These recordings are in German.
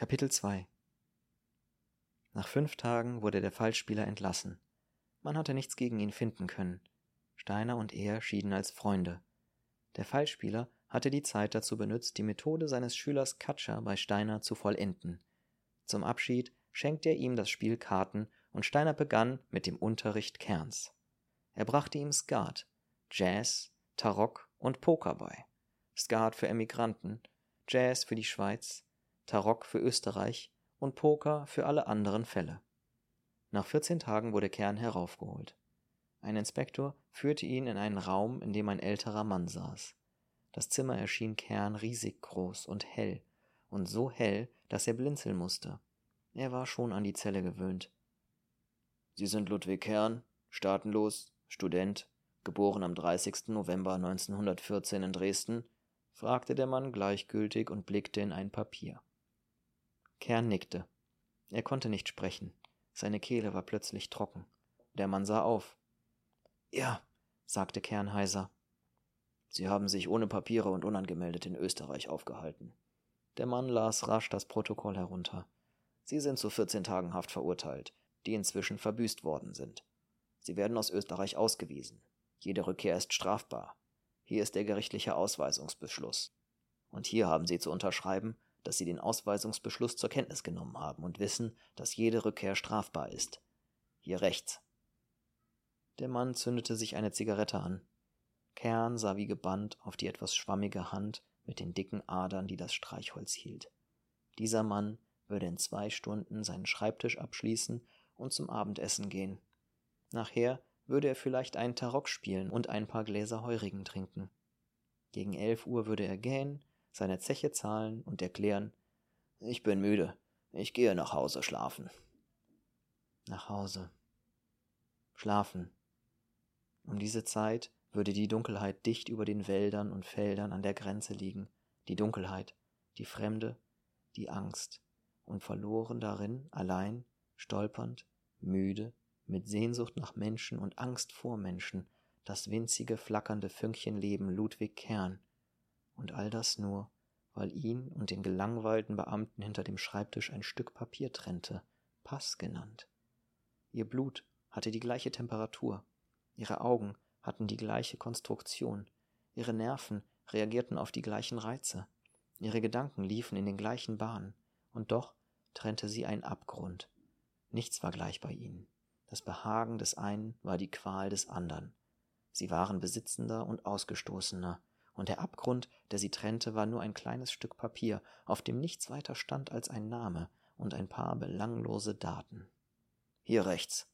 Kapitel 2 Nach fünf Tagen wurde der Falschspieler entlassen. Man hatte nichts gegen ihn finden können. Steiner und er schieden als Freunde. Der Falschspieler hatte die Zeit dazu benutzt, die Methode seines Schülers Katscher bei Steiner zu vollenden. Zum Abschied schenkte er ihm das Spiel Karten und Steiner begann mit dem Unterricht Kerns. Er brachte ihm Skat, Jazz, Tarok und Poker bei. Skat für Emigranten, Jazz für die Schweiz, Tarok für Österreich und Poker für alle anderen Fälle. Nach 14 Tagen wurde Kern heraufgeholt. Ein Inspektor führte ihn in einen Raum, in dem ein älterer Mann saß. Das Zimmer erschien Kern riesig groß und hell, und so hell, dass er blinzeln musste. Er war schon an die Zelle gewöhnt. Sie sind Ludwig Kern, staatenlos, Student, geboren am 30. November 1914 in Dresden? fragte der Mann gleichgültig und blickte in ein Papier. Kern nickte. Er konnte nicht sprechen. Seine Kehle war plötzlich trocken. Der Mann sah auf. Ja, sagte Kern heiser. Sie haben sich ohne Papiere und unangemeldet in Österreich aufgehalten. Der Mann las rasch das Protokoll herunter. Sie sind zu 14 Tagen Haft verurteilt, die inzwischen verbüßt worden sind. Sie werden aus Österreich ausgewiesen. Jede Rückkehr ist strafbar. Hier ist der gerichtliche Ausweisungsbeschluss. Und hier haben Sie zu unterschreiben, dass sie den Ausweisungsbeschluss zur Kenntnis genommen haben und wissen, dass jede Rückkehr strafbar ist. Hier rechts. Der Mann zündete sich eine Zigarette an. Kern sah wie gebannt auf die etwas schwammige Hand mit den dicken Adern, die das Streichholz hielt. Dieser Mann würde in zwei Stunden seinen Schreibtisch abschließen und zum Abendessen gehen. Nachher würde er vielleicht einen Tarok spielen und ein paar Gläser Heurigen trinken. Gegen elf Uhr würde er gähnen seine Zeche zahlen und erklären, ich bin müde, ich gehe nach Hause schlafen. Nach Hause. Schlafen. Um diese Zeit würde die Dunkelheit dicht über den Wäldern und Feldern an der Grenze liegen, die Dunkelheit, die Fremde, die Angst, und verloren darin, allein, stolpernd, müde, mit Sehnsucht nach Menschen und Angst vor Menschen, das winzige, flackernde Fünkchen Leben Ludwig Kern, und all das nur, weil ihn und den gelangweilten Beamten hinter dem Schreibtisch ein Stück Papier trennte, Pass genannt. Ihr Blut hatte die gleiche Temperatur, ihre Augen hatten die gleiche Konstruktion, ihre Nerven reagierten auf die gleichen Reize, ihre Gedanken liefen in den gleichen Bahnen, und doch trennte sie ein Abgrund. Nichts war gleich bei ihnen. Das Behagen des einen war die Qual des andern. Sie waren besitzender und ausgestoßener, und der Abgrund, der sie trennte, war nur ein kleines Stück Papier, auf dem nichts weiter stand als ein Name und ein paar belanglose Daten. Hier rechts,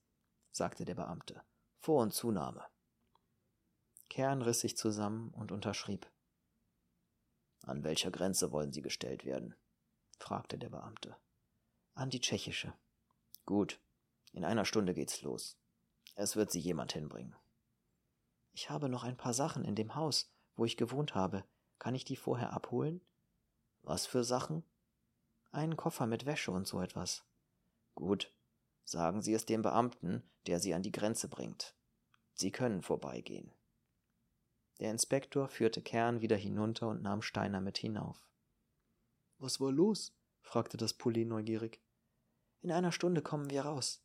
sagte der Beamte. Vor- und Zunahme. Kern riss sich zusammen und unterschrieb. An welcher Grenze wollen Sie gestellt werden? fragte der Beamte. An die tschechische. Gut. In einer Stunde geht's los. Es wird Sie jemand hinbringen. Ich habe noch ein paar Sachen in dem Haus, wo ich gewohnt habe. Kann ich die vorher abholen? Was für Sachen? Einen Koffer mit Wäsche und so etwas. Gut. Sagen Sie es dem Beamten, der Sie an die Grenze bringt. Sie können vorbeigehen. Der Inspektor führte Kern wieder hinunter und nahm Steiner mit hinauf. Was war los? fragte das Pulli neugierig. In einer Stunde kommen wir raus.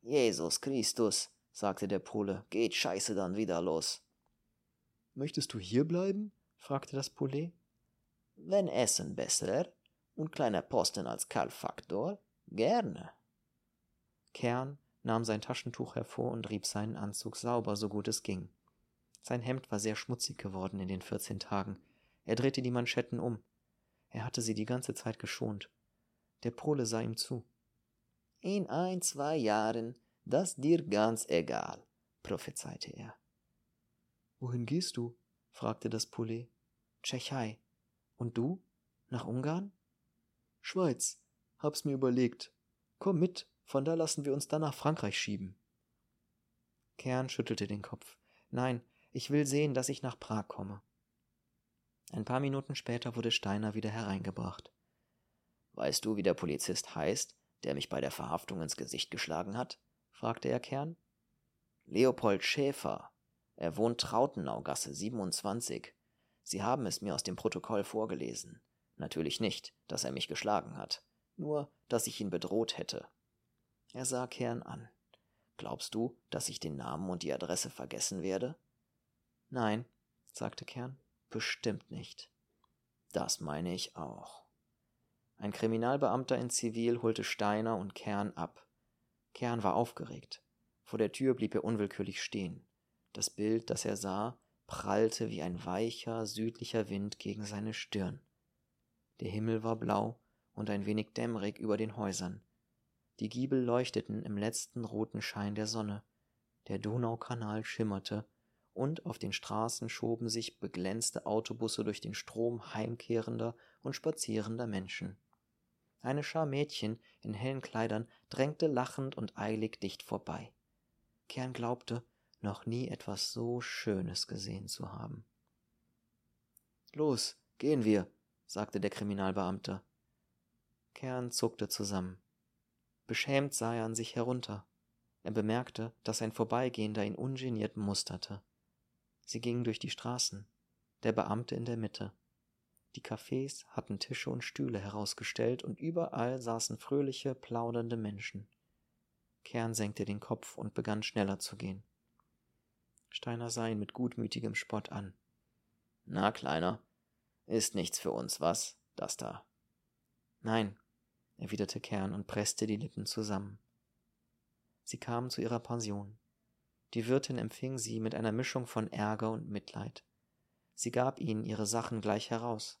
Jesus Christus, sagte der Pole, geht scheiße dann wieder los. Möchtest du hier bleiben? fragte das Poulet. Wenn Essen besser und kleiner Posten als Kalfaktor, gerne. Kern nahm sein Taschentuch hervor und rieb seinen Anzug sauber, so gut es ging. Sein Hemd war sehr schmutzig geworden in den vierzehn Tagen. Er drehte die Manschetten um. Er hatte sie die ganze Zeit geschont. Der Pole sah ihm zu. In ein, zwei Jahren, das dir ganz egal, prophezeite er. Wohin gehst du? fragte das Poulet. Tschechei. Und du? Nach Ungarn? Schweiz. Hab's mir überlegt. Komm mit, von da lassen wir uns dann nach Frankreich schieben. Kern schüttelte den Kopf. Nein, ich will sehen, dass ich nach Prag komme. Ein paar Minuten später wurde Steiner wieder hereingebracht. Weißt du, wie der Polizist heißt, der mich bei der Verhaftung ins Gesicht geschlagen hat? fragte er Kern. Leopold Schäfer, er wohnt Trautenaugasse 27. Sie haben es mir aus dem Protokoll vorgelesen. Natürlich nicht, dass er mich geschlagen hat. nur dass ich ihn bedroht hätte. Er sah Kern an. Glaubst du, dass ich den Namen und die Adresse vergessen werde? Nein, sagte Kern, bestimmt nicht. Das meine ich auch. Ein Kriminalbeamter in Zivil holte Steiner und Kern ab. Kern war aufgeregt. Vor der Tür blieb er unwillkürlich stehen. Das Bild, das er sah, prallte wie ein weicher, südlicher Wind gegen seine Stirn. Der Himmel war blau und ein wenig dämmerig über den Häusern. Die Giebel leuchteten im letzten roten Schein der Sonne. Der Donaukanal schimmerte, und auf den Straßen schoben sich beglänzte Autobusse durch den Strom heimkehrender und spazierender Menschen. Eine Schar Mädchen in hellen Kleidern drängte lachend und eilig dicht vorbei. Kern glaubte, noch nie etwas so Schönes gesehen zu haben. Los, gehen wir, sagte der Kriminalbeamte. Kern zuckte zusammen. Beschämt sah er an sich herunter. Er bemerkte, dass ein Vorbeigehender ihn ungeniert musterte. Sie gingen durch die Straßen, der Beamte in der Mitte. Die Cafés hatten Tische und Stühle herausgestellt und überall saßen fröhliche, plaudernde Menschen. Kern senkte den Kopf und begann schneller zu gehen. Steiner sah ihn mit gutmütigem Spott an. Na, Kleiner, ist nichts für uns, was, das da? Nein, erwiderte Kern und presste die Lippen zusammen. Sie kamen zu ihrer Pension. Die Wirtin empfing sie mit einer Mischung von Ärger und Mitleid. Sie gab ihnen ihre Sachen gleich heraus.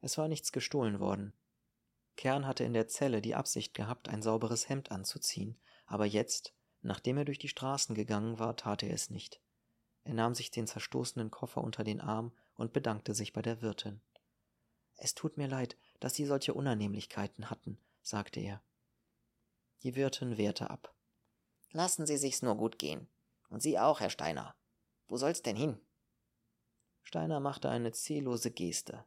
Es war nichts gestohlen worden. Kern hatte in der Zelle die Absicht gehabt, ein sauberes Hemd anzuziehen, aber jetzt, nachdem er durch die Straßen gegangen war, tat er es nicht. Er nahm sich den zerstoßenen Koffer unter den Arm und bedankte sich bei der Wirtin. Es tut mir leid, dass Sie solche Unannehmlichkeiten hatten, sagte er. Die Wirtin wehrte ab. Lassen Sie sich's nur gut gehen. Und Sie auch, Herr Steiner. Wo soll's denn hin? Steiner machte eine ziellose Geste.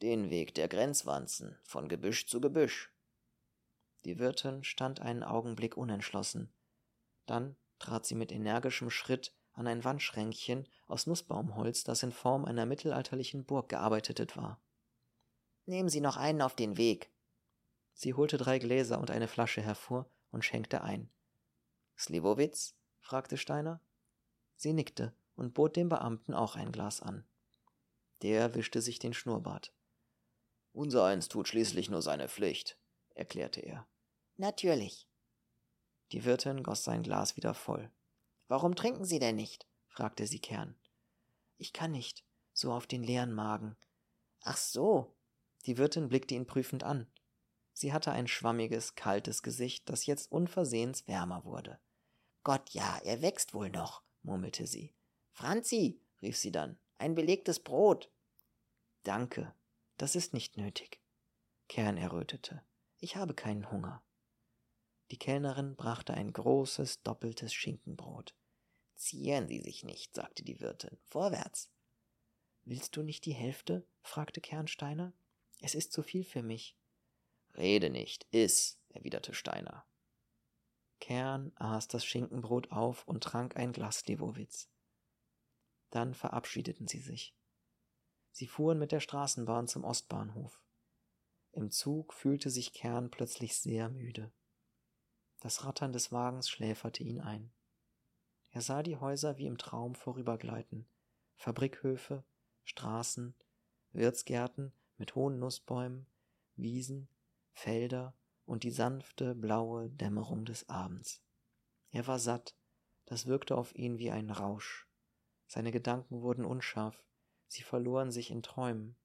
Den Weg der Grenzwanzen, von Gebüsch zu Gebüsch. Die Wirtin stand einen Augenblick unentschlossen. Dann trat sie mit energischem Schritt an ein Wandschränkchen aus Nussbaumholz, das in Form einer mittelalterlichen Burg gearbeitet war. Nehmen Sie noch einen auf den Weg. Sie holte drei Gläser und eine Flasche hervor und schenkte ein. Slivovitz? fragte Steiner. Sie nickte und bot dem Beamten auch ein Glas an. Der wischte sich den Schnurrbart. Unser eins tut schließlich nur seine Pflicht, erklärte er. Natürlich. Die Wirtin goss sein Glas wieder voll. Warum trinken Sie denn nicht? fragte sie Kern. Ich kann nicht, so auf den leeren Magen. Ach so. Die Wirtin blickte ihn prüfend an. Sie hatte ein schwammiges, kaltes Gesicht, das jetzt unversehens wärmer wurde. Gott ja, er wächst wohl noch, murmelte sie. Franzi, rief sie dann, ein belegtes Brot. Danke, das ist nicht nötig. Kern errötete. Ich habe keinen Hunger. Die Kellnerin brachte ein großes, doppeltes Schinkenbrot. Zieren Sie sich nicht, sagte die Wirtin. Vorwärts. Willst du nicht die Hälfte? fragte Kernsteiner. Es ist zu viel für mich. Rede nicht, iss, erwiderte Steiner. Kern aß das Schinkenbrot auf und trank ein Glas Lewowitz. Dann verabschiedeten sie sich. Sie fuhren mit der Straßenbahn zum Ostbahnhof. Im Zug fühlte sich Kern plötzlich sehr müde. Das Rattern des Wagens schläferte ihn ein. Er sah die Häuser wie im Traum vorübergleiten, Fabrikhöfe, Straßen, Wirtsgärten mit hohen Nussbäumen, Wiesen, Felder und die sanfte, blaue Dämmerung des Abends. Er war satt, das wirkte auf ihn wie ein Rausch. Seine Gedanken wurden unscharf, sie verloren sich in Träumen,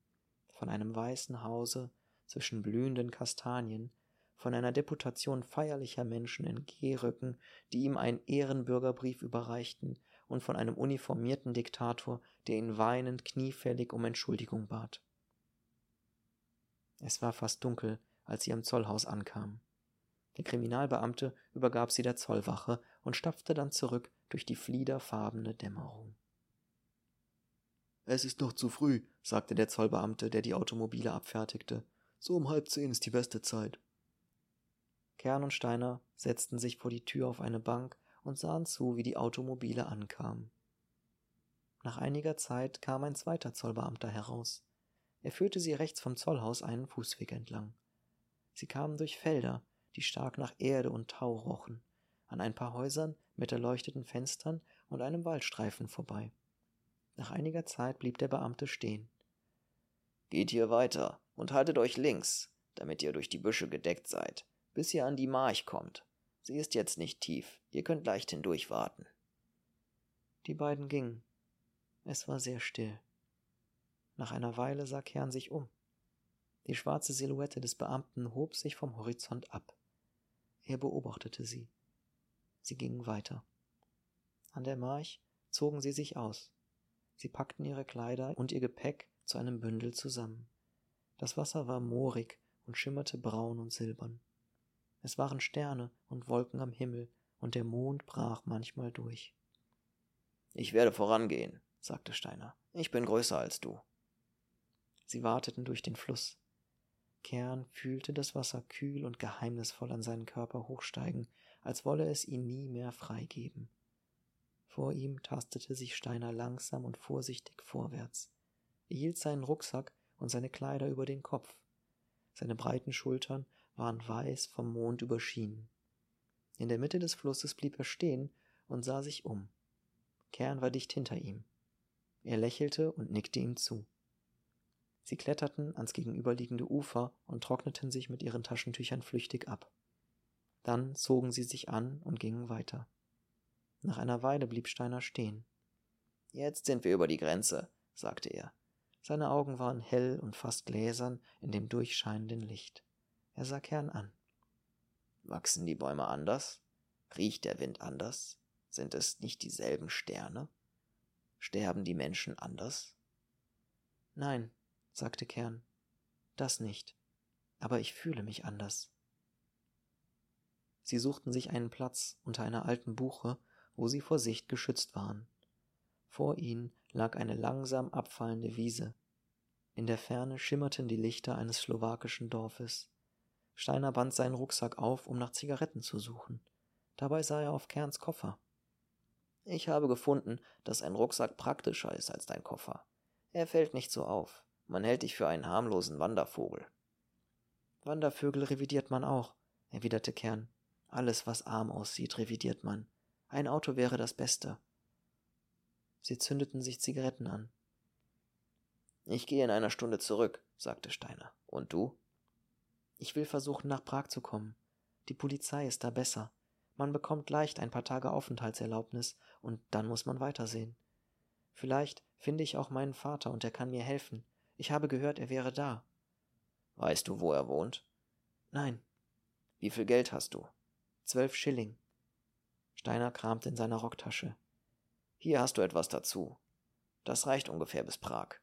von einem weißen Hause zwischen blühenden Kastanien, von einer Deputation feierlicher Menschen in Gehröcken, die ihm einen Ehrenbürgerbrief überreichten, und von einem uniformierten Diktator, der ihn weinend kniefällig um Entschuldigung bat. Es war fast dunkel, als sie am Zollhaus ankamen. Der Kriminalbeamte übergab sie der Zollwache und stapfte dann zurück durch die fliederfarbene Dämmerung. Es ist noch zu früh, sagte der Zollbeamte, der die Automobile abfertigte. So um halb zehn ist die beste Zeit. Kern und Steiner setzten sich vor die Tür auf eine Bank und sahen zu, wie die Automobile ankamen. Nach einiger Zeit kam ein zweiter Zollbeamter heraus. Er führte sie rechts vom Zollhaus einen Fußweg entlang. Sie kamen durch Felder, die stark nach Erde und Tau rochen, an ein paar Häusern mit erleuchteten Fenstern und einem Waldstreifen vorbei. Nach einiger Zeit blieb der Beamte stehen. Geht hier weiter und haltet euch links, damit ihr durch die Büsche gedeckt seid, bis ihr an die March kommt. Sie ist jetzt nicht tief, ihr könnt leicht hindurch warten. Die beiden gingen. Es war sehr still. Nach einer Weile sah Kern sich um. Die schwarze Silhouette des Beamten hob sich vom Horizont ab. Er beobachtete sie. Sie gingen weiter. An der March zogen sie sich aus. Sie packten ihre Kleider und ihr Gepäck zu einem Bündel zusammen. Das Wasser war moorig und schimmerte braun und silbern. Es waren Sterne und Wolken am Himmel, und der Mond brach manchmal durch. Ich werde vorangehen, sagte Steiner. Ich bin größer als du. Sie warteten durch den Fluss. Kern fühlte das Wasser kühl und geheimnisvoll an seinen Körper hochsteigen, als wolle es ihn nie mehr freigeben. Vor ihm tastete sich Steiner langsam und vorsichtig vorwärts. Er hielt seinen Rucksack und seine Kleider über den Kopf. Seine breiten Schultern waren weiß vom Mond überschienen. In der Mitte des Flusses blieb er stehen und sah sich um. Kern war dicht hinter ihm. Er lächelte und nickte ihm zu. Sie kletterten ans gegenüberliegende Ufer und trockneten sich mit ihren Taschentüchern flüchtig ab. Dann zogen sie sich an und gingen weiter. Nach einer Weile blieb Steiner stehen. Jetzt sind wir über die Grenze, sagte er. Seine Augen waren hell und fast gläsern in dem durchscheinenden Licht. Er sah Kern an. Wachsen die Bäume anders? Riecht der Wind anders? Sind es nicht dieselben Sterne? Sterben die Menschen anders? Nein, sagte Kern, das nicht, aber ich fühle mich anders. Sie suchten sich einen Platz unter einer alten Buche, wo sie vor Sicht geschützt waren. Vor ihnen lag eine langsam abfallende Wiese. In der Ferne schimmerten die Lichter eines slowakischen Dorfes. Steiner band seinen Rucksack auf, um nach Zigaretten zu suchen. Dabei sah er auf Kerns Koffer. Ich habe gefunden, dass ein Rucksack praktischer ist als dein Koffer. Er fällt nicht so auf. Man hält dich für einen harmlosen Wandervogel. Wandervögel revidiert man auch, erwiderte Kern. Alles, was arm aussieht, revidiert man. Ein Auto wäre das Beste. Sie zündeten sich Zigaretten an. Ich gehe in einer Stunde zurück, sagte Steiner. Und du? Ich will versuchen, nach Prag zu kommen. Die Polizei ist da besser. Man bekommt leicht ein paar Tage Aufenthaltserlaubnis und dann muss man weitersehen. Vielleicht finde ich auch meinen Vater und er kann mir helfen. Ich habe gehört, er wäre da. Weißt du, wo er wohnt? Nein. Wie viel Geld hast du? Zwölf Schilling. Steiner kramte in seiner Rocktasche. Hier hast du etwas dazu. Das reicht ungefähr bis Prag.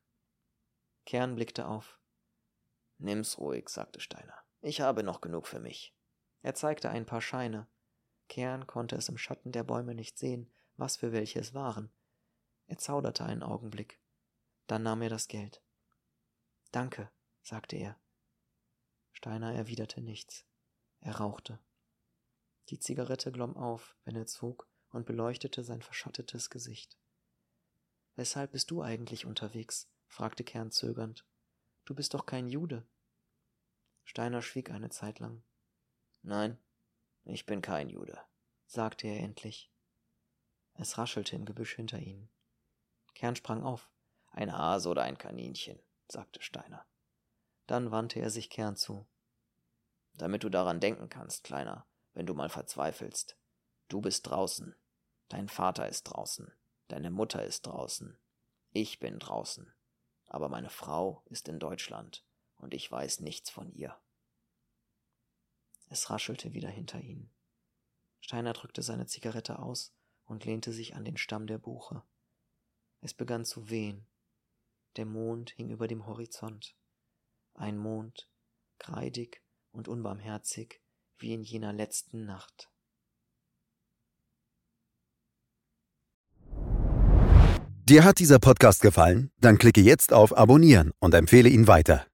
Kern blickte auf. Nimm's ruhig, sagte Steiner. Ich habe noch genug für mich. Er zeigte ein paar Scheine. Kern konnte es im Schatten der Bäume nicht sehen, was für welche es waren. Er zauderte einen Augenblick. Dann nahm er das Geld. Danke, sagte er. Steiner erwiderte nichts. Er rauchte. Die Zigarette glomm auf, wenn er zog, und beleuchtete sein verschattetes Gesicht. Weshalb bist du eigentlich unterwegs? fragte Kern zögernd. Du bist doch kein Jude. Steiner schwieg eine Zeit lang. Nein, ich bin kein Jude, sagte er endlich. Es raschelte im Gebüsch hinter ihnen. Kern sprang auf. Ein Hase oder ein Kaninchen, sagte Steiner. Dann wandte er sich Kern zu. Damit du daran denken kannst, Kleiner, wenn du mal verzweifelst. Du bist draußen. Dein Vater ist draußen. Deine Mutter ist draußen. Ich bin draußen. Aber meine Frau ist in Deutschland und ich weiß nichts von ihr. Es raschelte wieder hinter ihnen. Steiner drückte seine Zigarette aus und lehnte sich an den Stamm der Buche. Es begann zu wehen. Der Mond hing über dem Horizont. Ein Mond, kreidig und unbarmherzig wie in jener letzten Nacht. Dir hat dieser Podcast gefallen? Dann klicke jetzt auf Abonnieren und empfehle ihn weiter.